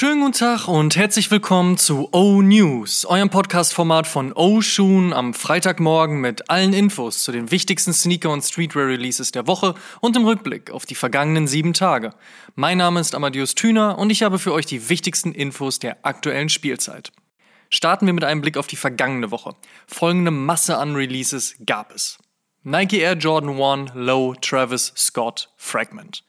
Schönen guten Tag und herzlich willkommen zu O News, eurem Podcast-Format von O Shoon am Freitagmorgen mit allen Infos zu den wichtigsten Sneaker- und Streetwear-Releases der Woche und im Rückblick auf die vergangenen sieben Tage. Mein Name ist Amadeus Thüner und ich habe für euch die wichtigsten Infos der aktuellen Spielzeit. Starten wir mit einem Blick auf die vergangene Woche. Folgende Masse an Releases gab es. Nike Air Jordan 1 Low Travis Scott Fragment.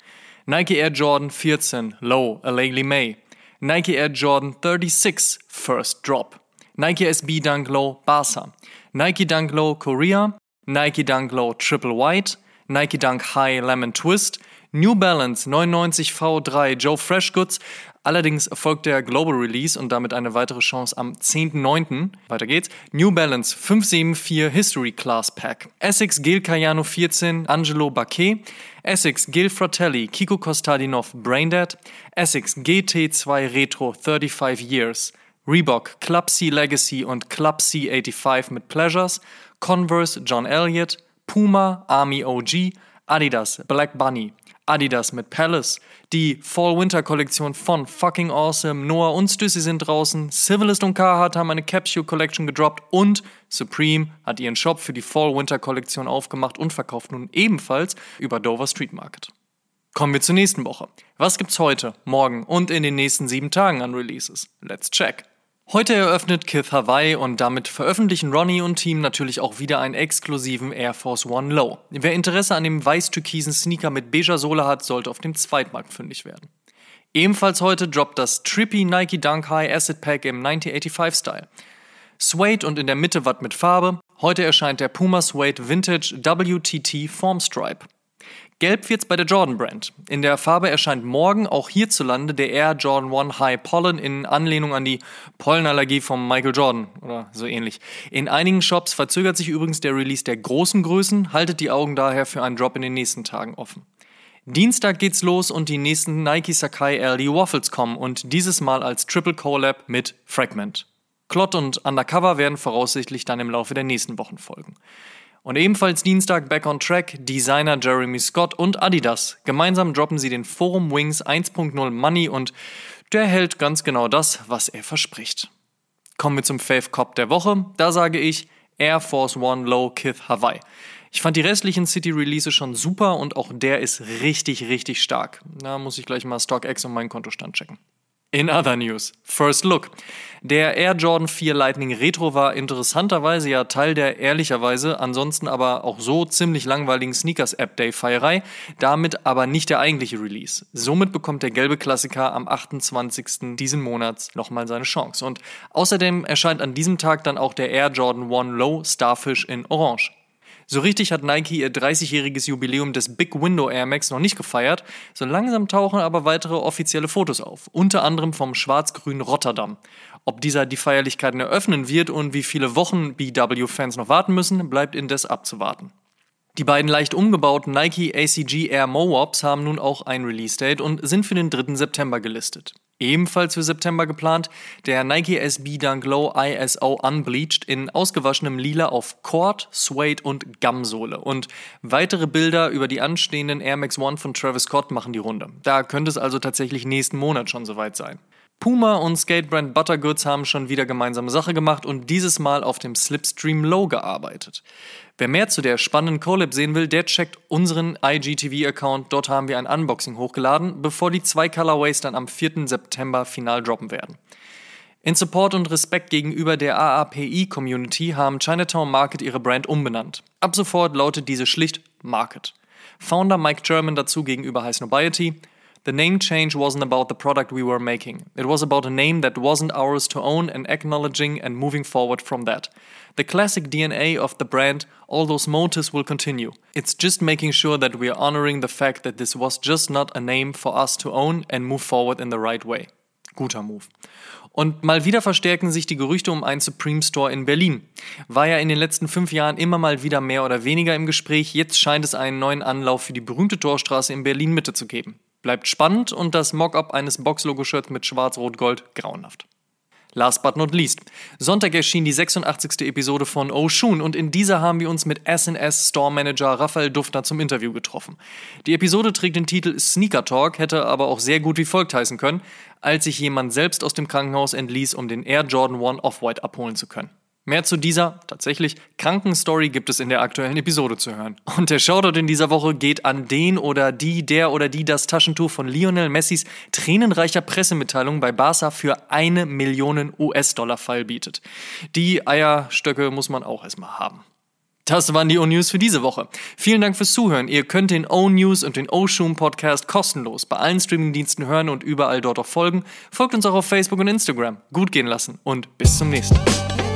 Nike Air Jordan 14 Low Alayli May. Nike Air Jordan 36 First Drop, Nike SB Dunk Low Barca, Nike Dunk Low Korea, Nike Dunk Low Triple White, Nike Dunk High Lemon Twist, New Balance 99 V3 Joe Fresh Goods. Allerdings folgt der Global Release und damit eine weitere Chance am 10.9. Weiter geht's. New Balance 574 History Class Pack. Essex Gil Cayano 14 Angelo Baquet. Essex Gil Fratelli Kiko Kostadinov Braindead. Essex GT2 Retro 35 Years. Reebok Club C Legacy und Club C85 mit Pleasures. Converse John Elliott. Puma Army OG. Adidas Black Bunny. Adidas mit Palace. Die Fall-Winter-Kollektion von Fucking Awesome. Noah und Stussy sind draußen. Civilist und Carhartt haben eine Capsule Collection gedroppt. Und Supreme hat ihren Shop für die Fall-Winter-Kollektion aufgemacht und verkauft nun ebenfalls über Dover Street Market. Kommen wir zur nächsten Woche. Was gibt's heute, morgen und in den nächsten sieben Tagen an Releases? Let's check. Heute eröffnet Kith Hawaii und damit veröffentlichen Ronnie und Team natürlich auch wieder einen exklusiven Air Force One Low. Wer Interesse an dem weiß-türkisen Sneaker mit beiger Sohle hat, sollte auf dem Zweitmarkt fündig werden. Ebenfalls heute droppt das Trippy Nike Dunk High Acid Pack im 1985 Style. Suede und in der Mitte Watt mit Farbe. Heute erscheint der Puma Suede Vintage WTT Form Stripe. Gelb wird's bei der Jordan Brand. In der Farbe erscheint morgen auch hierzulande der Air Jordan 1 High Pollen in Anlehnung an die Pollenallergie von Michael Jordan oder so ähnlich. In einigen Shops verzögert sich übrigens der Release der großen Größen, haltet die Augen daher für einen Drop in den nächsten Tagen offen. Dienstag geht's los und die nächsten Nike Sakai LD Waffles kommen und dieses Mal als Triple Collab mit Fragment. Clot und Undercover werden voraussichtlich dann im Laufe der nächsten Wochen folgen. Und ebenfalls Dienstag Back on Track, Designer Jeremy Scott und Adidas. Gemeinsam droppen sie den Forum Wings 1.0 Money und der hält ganz genau das, was er verspricht. Kommen wir zum Fave Cop der Woche. Da sage ich Air Force One Low Kith Hawaii. Ich fand die restlichen City Releases schon super und auch der ist richtig, richtig stark. Da muss ich gleich mal StockX und meinen Kontostand checken. In other news, First Look. Der Air Jordan 4 Lightning Retro war interessanterweise ja Teil der ehrlicherweise, ansonsten aber auch so ziemlich langweiligen Sneakers App Day Feierei, damit aber nicht der eigentliche Release. Somit bekommt der gelbe Klassiker am 28. diesen Monats nochmal seine Chance. Und außerdem erscheint an diesem Tag dann auch der Air Jordan 1 Low Starfish in Orange. So richtig hat Nike ihr 30-jähriges Jubiläum des Big Window Air Max noch nicht gefeiert, so langsam tauchen aber weitere offizielle Fotos auf, unter anderem vom schwarz-grünen Rotterdam. Ob dieser die Feierlichkeiten eröffnen wird und wie viele Wochen BW-Fans noch warten müssen, bleibt indes abzuwarten. Die beiden leicht umgebauten Nike ACG Air Mowops haben nun auch ein Release-Date und sind für den 3. September gelistet. Ebenfalls für September geplant der Nike SB Dunk Low ISO Unbleached in ausgewaschenem Lila auf Cord, Suede und Gumsohle. Und weitere Bilder über die anstehenden Air Max One von Travis Scott machen die Runde. Da könnte es also tatsächlich nächsten Monat schon soweit sein. Puma und Skatebrand Buttergoods haben schon wieder gemeinsame Sache gemacht und dieses Mal auf dem Slipstream Low gearbeitet. Wer mehr zu der spannenden Collab sehen will, der checkt unseren IGTV-Account. Dort haben wir ein Unboxing hochgeladen, bevor die zwei Colorways dann am 4. September final droppen werden. In Support und Respekt gegenüber der AAPI-Community haben Chinatown Market ihre Brand umbenannt. Ab sofort lautet diese schlicht Market. Founder Mike German dazu gegenüber High Snobiety. The name change wasn't about the product we were making. It was about a name that wasn't ours to own and acknowledging and moving forward from that. The classic DNA of the brand, all those motives will continue. It's just making sure that we are honoring the fact that this was just not a name for us to own and move forward in the right way. Guter Move. Und mal wieder verstärken sich die Gerüchte um einen Supreme Store in Berlin. War ja in den letzten fünf Jahren immer mal wieder mehr oder weniger im Gespräch. Jetzt scheint es einen neuen Anlauf für die berühmte Torstraße in Berlin Mitte zu geben. Bleibt spannend und das Mockup eines Box-Logo-Shirts mit Schwarz-Rot-Gold grauenhaft. Last but not least. Sonntag erschien die 86. Episode von Oshun und in dieser haben wir uns mit SNS Store Manager Raphael Duftner zum Interview getroffen. Die Episode trägt den Titel Sneaker Talk, hätte aber auch sehr gut wie folgt heißen können, als sich jemand selbst aus dem Krankenhaus entließ, um den Air Jordan 1 Off-White abholen zu können. Mehr zu dieser tatsächlich kranken Story gibt es in der aktuellen Episode zu hören. Und der Shoutout in dieser Woche geht an den oder die, der oder die das Taschentuch von Lionel Messis tränenreicher Pressemitteilung bei Barca für eine Million US-Dollar Fall bietet. Die Eierstöcke muss man auch erstmal haben. Das waren die O-News für diese Woche. Vielen Dank fürs Zuhören. Ihr könnt den O-News und den O-Shoom Podcast kostenlos bei allen Streamingdiensten hören und überall dort auch folgen. Folgt uns auch auf Facebook und Instagram. Gut gehen lassen und bis zum nächsten Mal.